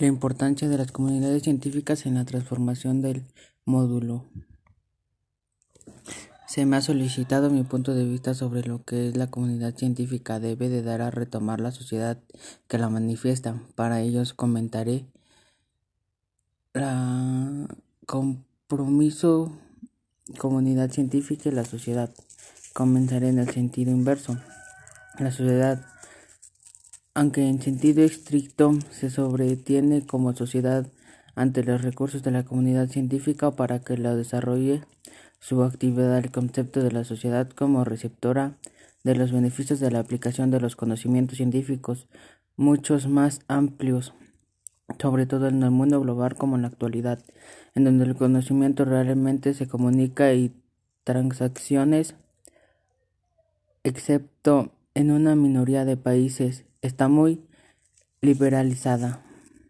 La importancia de las comunidades científicas en la transformación del módulo. Se me ha solicitado mi punto de vista sobre lo que es la comunidad científica debe de dar a retomar la sociedad que la manifiesta. Para ellos comentaré la compromiso comunidad científica y la sociedad. Comenzaré en el sentido inverso. La sociedad aunque en sentido estricto se sobretiene como sociedad ante los recursos de la comunidad científica para que la desarrolle su actividad el concepto de la sociedad como receptora de los beneficios de la aplicación de los conocimientos científicos, muchos más amplios, sobre todo en el mundo global como en la actualidad, en donde el conocimiento realmente se comunica y transacciones, excepto en una minoría de países está muy liberalizada.